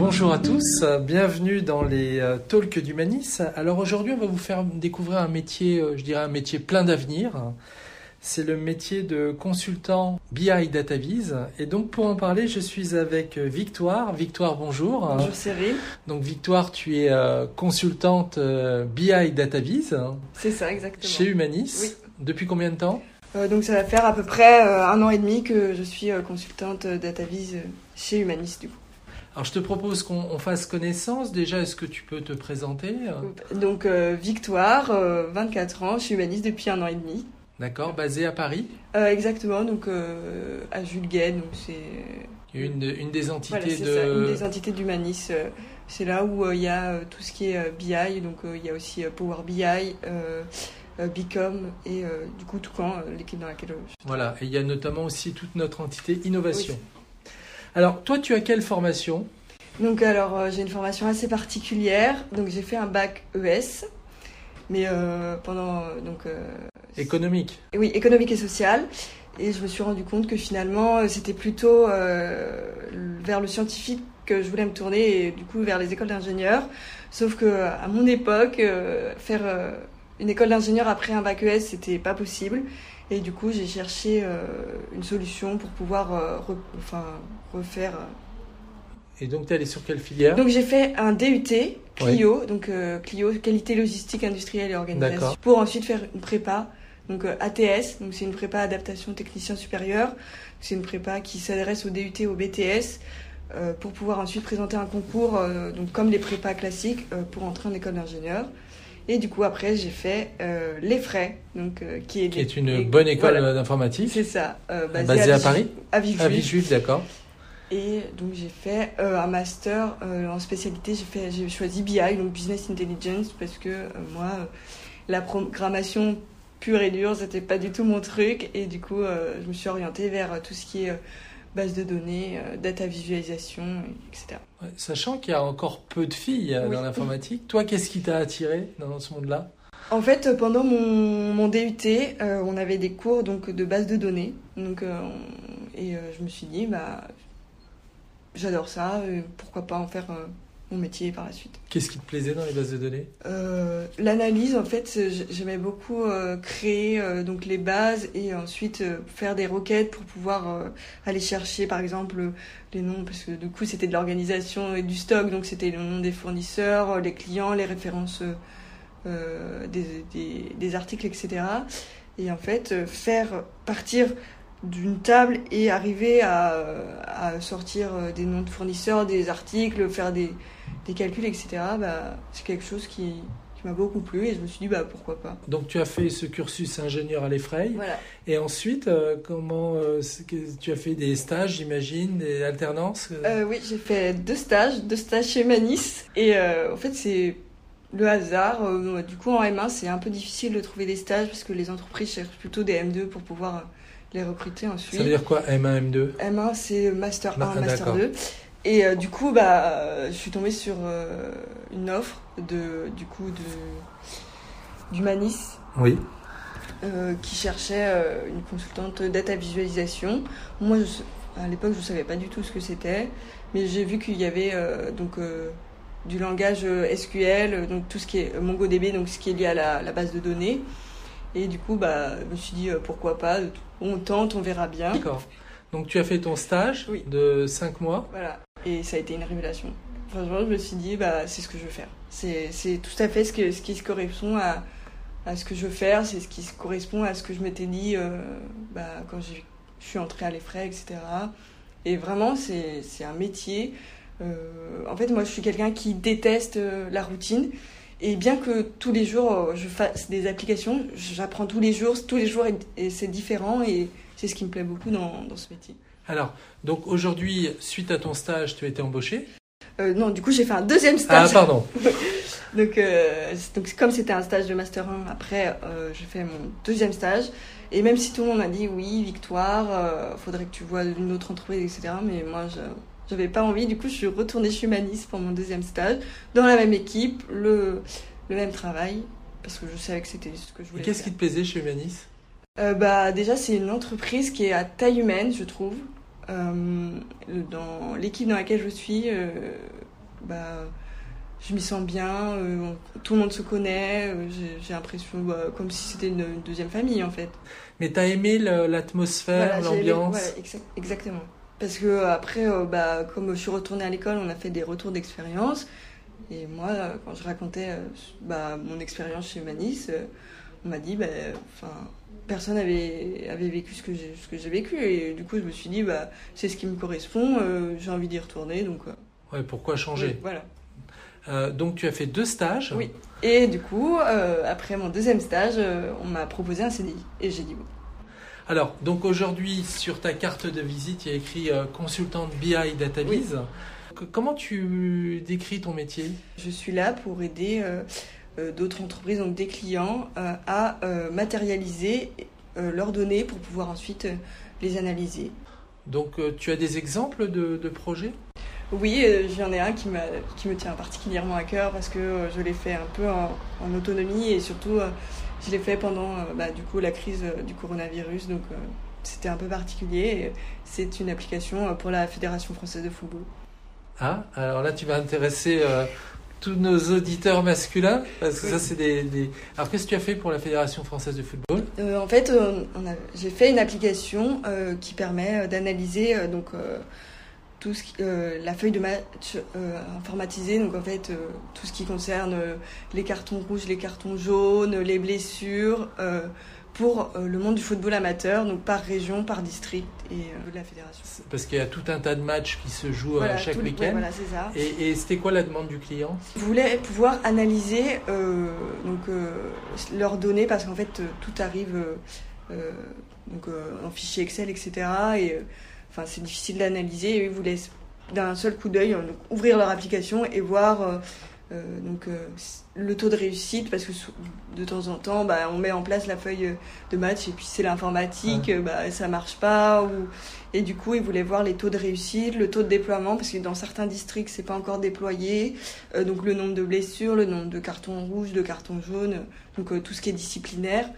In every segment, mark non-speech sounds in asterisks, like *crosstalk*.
Bonjour à tous, bienvenue dans les euh, talks d'Humanis. Alors aujourd'hui, on va vous faire découvrir un métier, euh, je dirais un métier plein d'avenir. C'est le métier de consultant BI DataVis. Et donc pour en parler, je suis avec euh, Victoire. Victoire, bonjour. Bonjour Cyril. Donc Victoire, tu es consultante BI DataVis. C'est ça, exactement. Chez Humanis. Oui. Depuis combien de temps? Donc ça va faire à peu près un an et demi que je suis consultante DataVis chez Humanis du coup. Alors je te propose qu'on fasse connaissance. Déjà, est-ce que tu peux te présenter Donc euh, Victoire, 24 euh, ans, je suis humaniste depuis un an et demi. D'accord, basée à Paris? Euh, Exactement, donc à Jules donc c'est... Une, une, des entités de... Ça, une des entités d'Humanis. c'est là où il y a tout ce qui est BI, donc il y a aussi Power BI, Bicom et du coup tout quand l'équipe dans laquelle je suis. Voilà, et il y a notamment aussi toute notre entité innovation. Alors, toi, tu as quelle formation Donc, alors, euh, j'ai une formation assez particulière. Donc, j'ai fait un bac ES, mais euh, pendant. donc, euh, économique Oui, économique et social. Et je me suis rendu compte que finalement, c'était plutôt vers le scientifique que je voulais me tourner et du coup vers les écoles d'ingénieurs. Sauf que à mon époque, faire une école d'ingénieur après un bac ES, c'était pas possible. Et du coup, j'ai cherché euh, une solution pour pouvoir euh, enfin, refaire. Euh. Et donc, tu es allé sur quelle filière? Donc, j'ai fait un DUT, Clio, donc Clio, qualité logistique industrielle et organisation, pour ensuite faire une prépa, donc ATS, donc c'est une prépa adaptation technicien supérieur. C'est une prépa qui s'adresse au DUT, au BTS, pour pouvoir ensuite présenter un concours, donc comme les prépas classiques, pour entrer en école d'ingénieur. Et du coup, après, j'ai fait euh, Les Frais, donc, euh, qui, est, qui est une bonne école d'informatique. C'est ça. Euh, basée, à, Paris À Villejuif. d'accord. Et donc, j'ai fait un master en spécialité. J'ai choisi BI, donc Business Intelligence, parce que moi, la programmation pure et dure, c'était pas du tout mon truc. Et du coup, je me suis orientée vers tout ce qui est base de données, euh, data visualisation, etc. sachant qu'il y a encore peu de filles euh, dans l'informatique, toi, qu'est-ce qui t'a attiré dans ce monde-là? En fait, pendant mon, mon DUT, euh, on avait des cours donc, de base de données. Donc, et je me suis dit, bah, j'adore ça, pourquoi pas en faire mon métier par la suite. Qu'est-ce qui te plaisait dans les bases de données? Euh, L'analyse, en fait, j'aimais beaucoup euh, créer euh, donc les bases et ensuite faire des requêtes pour pouvoir aller chercher, par exemple, les noms, parce que du coup, c'était de l'organisation et du stock, donc c'était le nom des fournisseurs, les clients, les références des, des, des, articles, etc. Et en fait, faire partir d'une table et arriver à, à, sortir des noms de fournisseurs, des articles, faire des, des calculs, etc., bah, c'est quelque chose qui, qui m'a beaucoup plu et je me suis dit bah, pourquoi pas. Donc tu as fait ce cursus ingénieur à l'Effray. Voilà. Et ensuite, euh, comment euh, tu as fait des stages, j'imagine, des alternances euh, Oui, j'ai fait deux stages, deux stages chez Manis. Et en fait, c'est le hasard. du coup, en M1, c'est un peu difficile de trouver des stages parce que les entreprises cherchent plutôt des M2 pour pouvoir les recruter ensuite. Ça veut dire quoi M1, M2 M1, c'est Master 1, ah, Master 2. Et euh, du coup, bah, je suis tombée sur euh, une offre de, du coup, de, du Manis. Oui. Euh, qui cherchait une consultante data visualisation. Moi, à l'époque, je ne savais pas du tout ce que c'était, mais j'ai vu qu'il y avait donc du langage SQL, donc tout ce qui est MongoDB, donc ce qui est lié à la, la base de données. Et du coup, bah, je me suis dit pourquoi pas, on tente, on verra bien. D'accord. Donc tu as fait ton stage de 5 mois. Voilà. Et ça a été une révélation. Franchement, je me suis dit, bah, c'est ce que je veux faire. C'est tout à fait ce, que, ce qui se correspond à, à ce que je veux faire, c'est ce qui se correspond à ce que je m'étais dit euh, bah, quand je suis entrée à l'EFRAY, etc. Et vraiment, c'est un métier. Euh, en fait, moi, je suis quelqu'un qui déteste euh, la routine. Et bien que tous les jours, je fasse des applications, j'apprends tous les jours, tous les jours, et c'est différent. Et c'est ce qui me plaît beaucoup dans, dans ce métier. Alors, donc aujourd'hui, suite à ton stage, tu as été embauché euh, Non, du coup, j'ai fait un deuxième stage. Ah, pardon. *laughs* donc, euh, donc, comme c'était un stage de Master 1, après, euh, j'ai fait mon deuxième stage. Et même si tout le monde m'a dit oui, victoire, faudrait que tu vois une autre entreprise, etc. Mais moi, je n'avais pas envie. Du coup, je suis retournée chez Manis pour mon deuxième stage, dans la même équipe, le, le même travail, parce que je savais que c'était ce que je voulais. Et qu'est-ce qui te plaisait chez Manis bah, Déjà, c'est une entreprise qui est à taille humaine, je trouve. Euh, dans l'équipe dans laquelle je suis, euh, bah, je m'y sens bien, euh, tout le monde se connaît, j'ai l'impression bah, comme si c'était une, deuxième famille en fait. Mais t'as aimé l'atmosphère, l'ambiance Exactement. Parce que après, bah, comme je suis retournée à l'école, on a fait des retours d'expérience. Et moi, quand je racontais bah, mon expérience chez Manis, on m'a dit, bah, personne n'avait avait vécu ce que j'ai vécu. Et du coup, je me suis dit, bah, c'est ce qui me correspond, j'ai envie d'y retourner. Donc, ouais, pourquoi changer? Voilà. Euh, donc tu as fait deux stages. Oui. Et du coup, euh, après mon deuxième stage, euh, on m'a proposé un CDI. Et j'ai dit oui. Alors, donc aujourd'hui, sur ta carte de visite, il y a écrit consultante BI DataVis. Comment tu décris ton métier? Je suis là pour aider d'autres entreprises, donc des clients, à matérialiser leurs données pour pouvoir ensuite les analyser. Donc, tu as des exemples de projets? Oui, euh, j'en ai un qui, qui me tient particulièrement à cœur parce que euh, je l'ai fait un peu en, autonomie et surtout euh, je l'ai fait pendant bah, du coup, la crise du coronavirus. Donc c'était un peu particulier. C'est une application pour la Fédération française de football. Ah, alors là tu vas intéresser tous nos auditeurs masculins parce que ça c'est des, Alors qu'est-ce que tu as fait pour la Fédération française de football? En fait, j'ai fait une application qui permet d'analyser donc tout ce euh, la feuille de match euh, informatisée, donc en fait euh, tout ce qui concerne les cartons rouges, les cartons jaunes, les blessures, pour le monde du football amateur, donc par région, par district et de la fédération. Parce qu'il y a tout un tas de matchs qui se jouent chaque week-end. voilà, c'est ça. Et, c'était quoi la demande du client? Il voulait pouvoir analyser donc, leurs données parce qu'en fait tout arrive donc, en fichier Excel, etc. Et Enfin, c'est difficile d'analyser et ils vous laissent d'un seul coup d'œil ouvrir leur application et voir euh, euh, donc, euh, le taux de réussite parce que de temps en temps bah, on met en place la feuille de match et puis c'est l'informatique, bah, ça marche pas. Ou... Et du coup ils voulaient voir les taux de réussite, le taux de déploiement parce que dans certains districts c'est pas encore déployé, donc le nombre de blessures, le nombre de cartons rouges, de cartons jaunes, donc tout ce qui est disciplinaire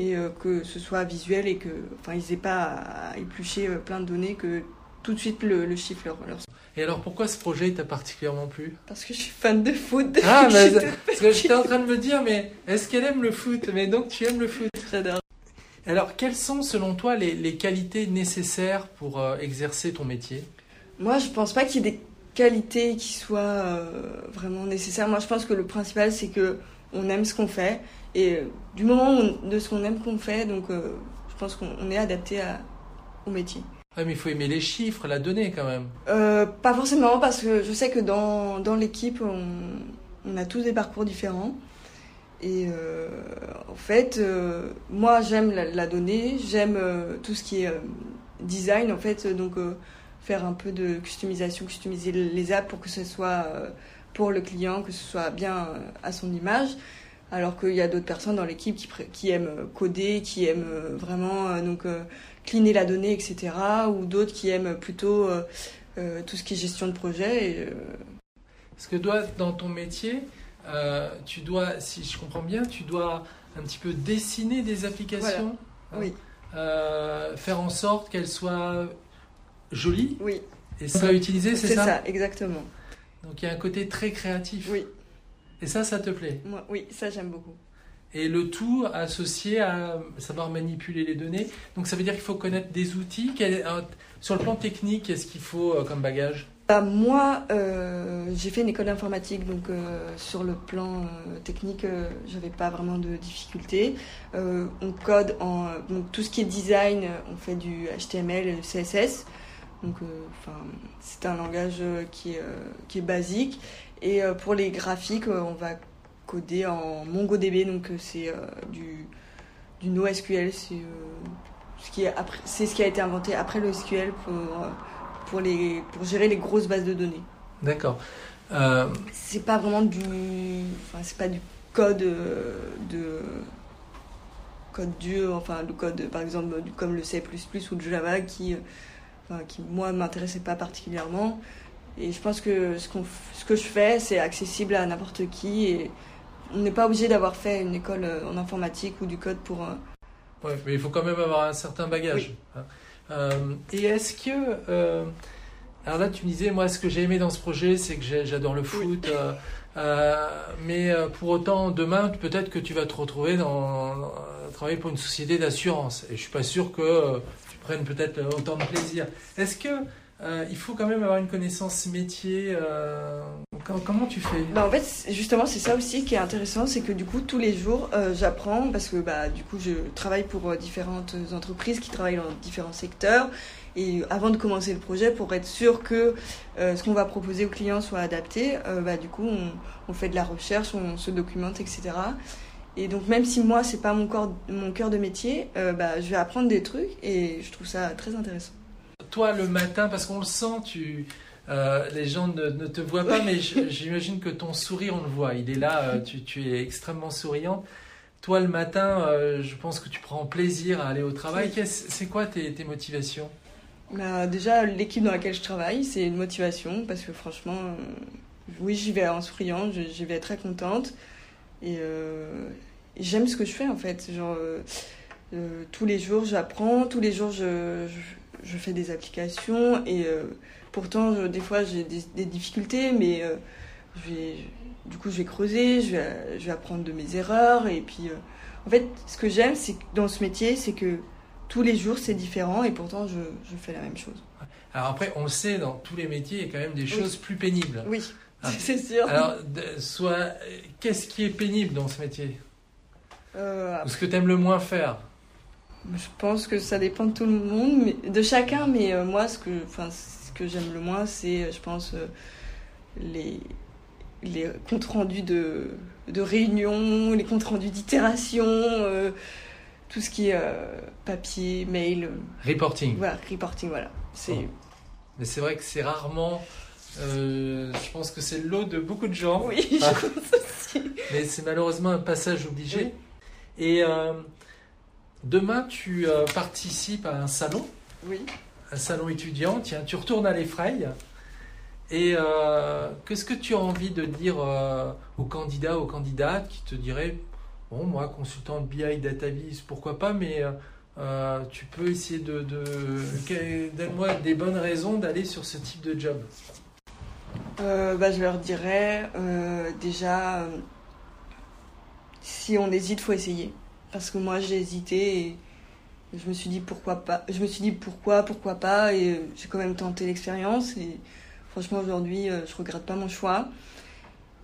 et euh, que ce soit visuel et que enfin ils n'aient pas à éplucher euh, plein de données que tout de suite le, chiffre leur, Et alors pourquoi ce projet t'a particulièrement plu? Parce que je suis fan de foot. Ah, *laughs* mais parce que j'étais en train de me dire, mais est-ce qu'elle aime le foot? Mais donc tu aimes le foot? J'adore. Alors quelles sont selon toi les, les qualités nécessaires pour euh, exercer ton métier? Moi je pense pas qu'il y ait des qualités qui soient vraiment nécessaires. Moi je pense que le principal c'est que on aime ce qu'on fait et euh, du moment de ce qu'on aime qu'on fait, donc euh, je pense qu'on est adapté à, au métier. Ouais, mais il faut aimer les chiffres, la donnée quand même. Euh, pas forcément, parce que je sais que dans, dans l'équipe, on, on, a tous des parcours différents. Et en fait, moi j'aime la, donnée, j'aime tout ce qui est design, en fait, donc faire un peu de customisation, customiser les apps pour que ce soit pour le client, que ce soit bien à son image alors qu'il y a d'autres personnes dans l'équipe qui, qui, aiment coder, qui aiment euh, vraiment euh, donc euh, cleaner la donnée, etc. Ou d'autres qui aiment plutôt tout ce qui est gestion de projet. Et, Parce que toi, dans ton métier, tu dois, si je comprends bien, tu dois un petit peu dessiner des applications. Hein, oui. faire en sorte qu'elles soient jolies. Oui. Et ça utiliser, c'est ça? C'est ça, exactement. Donc il y a un côté très créatif. Oui. Et ça, ça te plaît Moi, Oui, ça j'aime beaucoup. Et le tout associé à savoir manipuler les données. Donc ça veut dire qu'il faut connaître des outils. Sur le plan technique, qu'est-ce qu'il faut euh, comme bagage? Bah, Moi, euh, j'ai fait une école d'informatique, donc euh, sur le plan technique, j'avais pas vraiment de difficultés. on code en donc, tout ce qui est design, on fait du HTML et du CSS. Donc, c'est un langage qui est basique. Et euh, pour les graphiques, euh, on va coder en MongoDB, donc euh, c'est du, du NoSQL, c'est ce qui est c'est ce qui a été inventé après le SQL pour pour les pour gérer les grosses bases de données. D'accord. C'est pas vraiment du enfin c'est pas du code de code dur enfin le code par exemple comme le C++ ou le Java qui enfin, qui moi m'intéressait pas particulièrement et je pense que ce, ce que je fais, c'est accessible à n'importe qui. Et on n'est pas obligé d'avoir fait une école euh, en informatique ou du code pour. Euh, ouais, mais il faut quand même avoir un certain bagage. Hein. Euh, et est-ce que Alors là, tu me disais, moi, ce que j'ai aimé dans ce projet, c'est que j'adore le foot. Euh, euh, mais euh, pour autant, demain, peut-être que tu vas te retrouver dans, travailler pour une société d'assurance. Et je suis pas sûr que tu prennes peut-être autant de plaisir. Est-ce que il faut quand même avoir une connaissance métier. comment, tu fais? Bah En fait, justement, c'est ça aussi qui est intéressant, c'est que du coup, tous les jours, j'apprends parce que bah, du coup, je travaille pour différentes entreprises qui travaillent dans différents secteurs et avant de commencer le projet, pour être sûr que euh, ce qu'on va proposer aux clients soit adapté, euh, bah, du coup, on, fait de la recherche, on se documente, etc. Et donc, même si moi, c'est pas mon, corps, mon cœur de métier, euh, bah, je vais apprendre des trucs et je trouve ça très intéressant. Toi, le matin, parce qu'on le sent, tu, les gens ne, ne, te voient pas, mais *laughs* j'imagine que ton sourire, on le voit. Il est là, tu, tu es extrêmement souriante. Toi, le matin, je pense que tu prends plaisir à aller au travail. C'est quoi tes, tes motivations? Bah, Déjà, l'équipe dans laquelle je travaille, c'est une motivation parce que franchement, euh, oui, j'y vais en souriant, j'y vais très contente et, euh, j'aime ce que je fais en fait. Genre, euh, tous les jours, j'apprends, tous les jours, je, je, fais des applications et pourtant, des fois, j'ai des, difficultés, mais je vais, du coup, je vais creuser, je vais, je vais apprendre de mes erreurs et puis. en fait, ce que j'aime c'est dans ce métier, c'est que tous les jours c'est différent et pourtant je, je, fais la même chose. Alors après, on le sait, dans tous les métiers, il y a quand même des choses plus pénibles. Oui, ah. *laughs* c'est sûr. Alors, soit, qu'est-ce qui est pénible dans ce métier? Euh, Ou ce que tu aimes le moins faire? Je pense que ça dépend de tout le monde, mais, de chacun, mais euh, moi, ce que, ce que j'aime le moins, c'est, je pense, euh, les, les comptes rendus de, de réunions, les comptes rendus d'itération. Euh, tout ce qui est euh, papier, mail. Euh, reporting. Voilà, reporting, voilà. C'est... Mais c'est vrai que c'est rarement. Euh, je pense que c'est le lot de beaucoup de gens. Oui, *laughs* je ah. pense aussi. Mais c'est malheureusement un passage obligé. Et demain, tu participes à un salon. Oui. Un salon étudiant. Tiens, tu retournes à l'Effraye. Et qu'est-ce que tu as envie de dire aux candidats, aux candidates qui te diraient Bon, moi, consultant BI Database, pourquoi pas, mais euh, euh, tu peux essayer de. Donne-moi des bonnes raisons d'aller sur ce type de job? Euh, bah, je leur dirais déjà, si on hésite, faut essayer. Parce que moi, j'ai hésité et je me suis dit pourquoi pas. Je me suis dit pourquoi, pourquoi pas, et j'ai quand même tenté l'expérience. Et franchement, aujourd'hui, je regrette pas mon choix.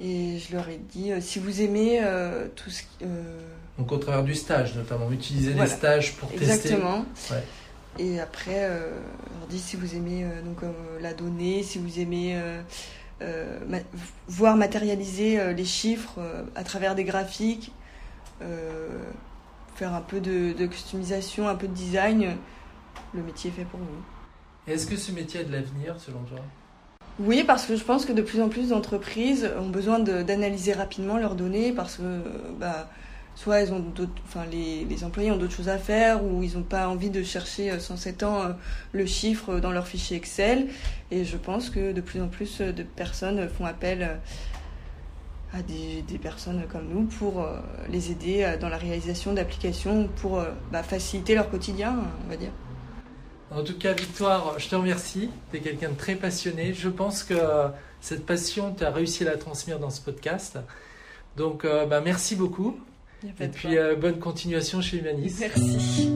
Et je leur ai dit, euh, si vous aimez euh, tout ce qui... Euh, donc au travers du stage notamment, utiliser les stages pour tester. Exactement. Et après, je leur dis, si vous aimez donc, la donnée, si vous aimez voir matérialiser les chiffres à travers des graphiques, faire un peu de, de, customisation, un peu de design, le métier est fait pour vous. Est-ce que ce métier a de l'avenir selon toi? Oui, parce que je pense que de plus en plus d'entreprises ont besoin d'analyser rapidement leurs données parce que bah, soit ils ont enfin, les, les, employés ont d'autres choses à faire ou ils n'ont pas envie de chercher 107 euh, ans euh, le chiffre dans leur fichier Excel. Et je pense que de plus en plus de personnes font appel euh, à des, des personnes comme nous pour les aider dans la réalisation d'applications pour bah, faciliter leur quotidien, on va dire. En tout cas, Victoire, je te remercie. Tu es quelqu'un de très passionné. Je pense que cette passion, tu as réussi à la transmettre dans ce podcast. Donc, euh, bah, merci beaucoup. Et puis, euh, bonne continuation chez Humanis. Merci.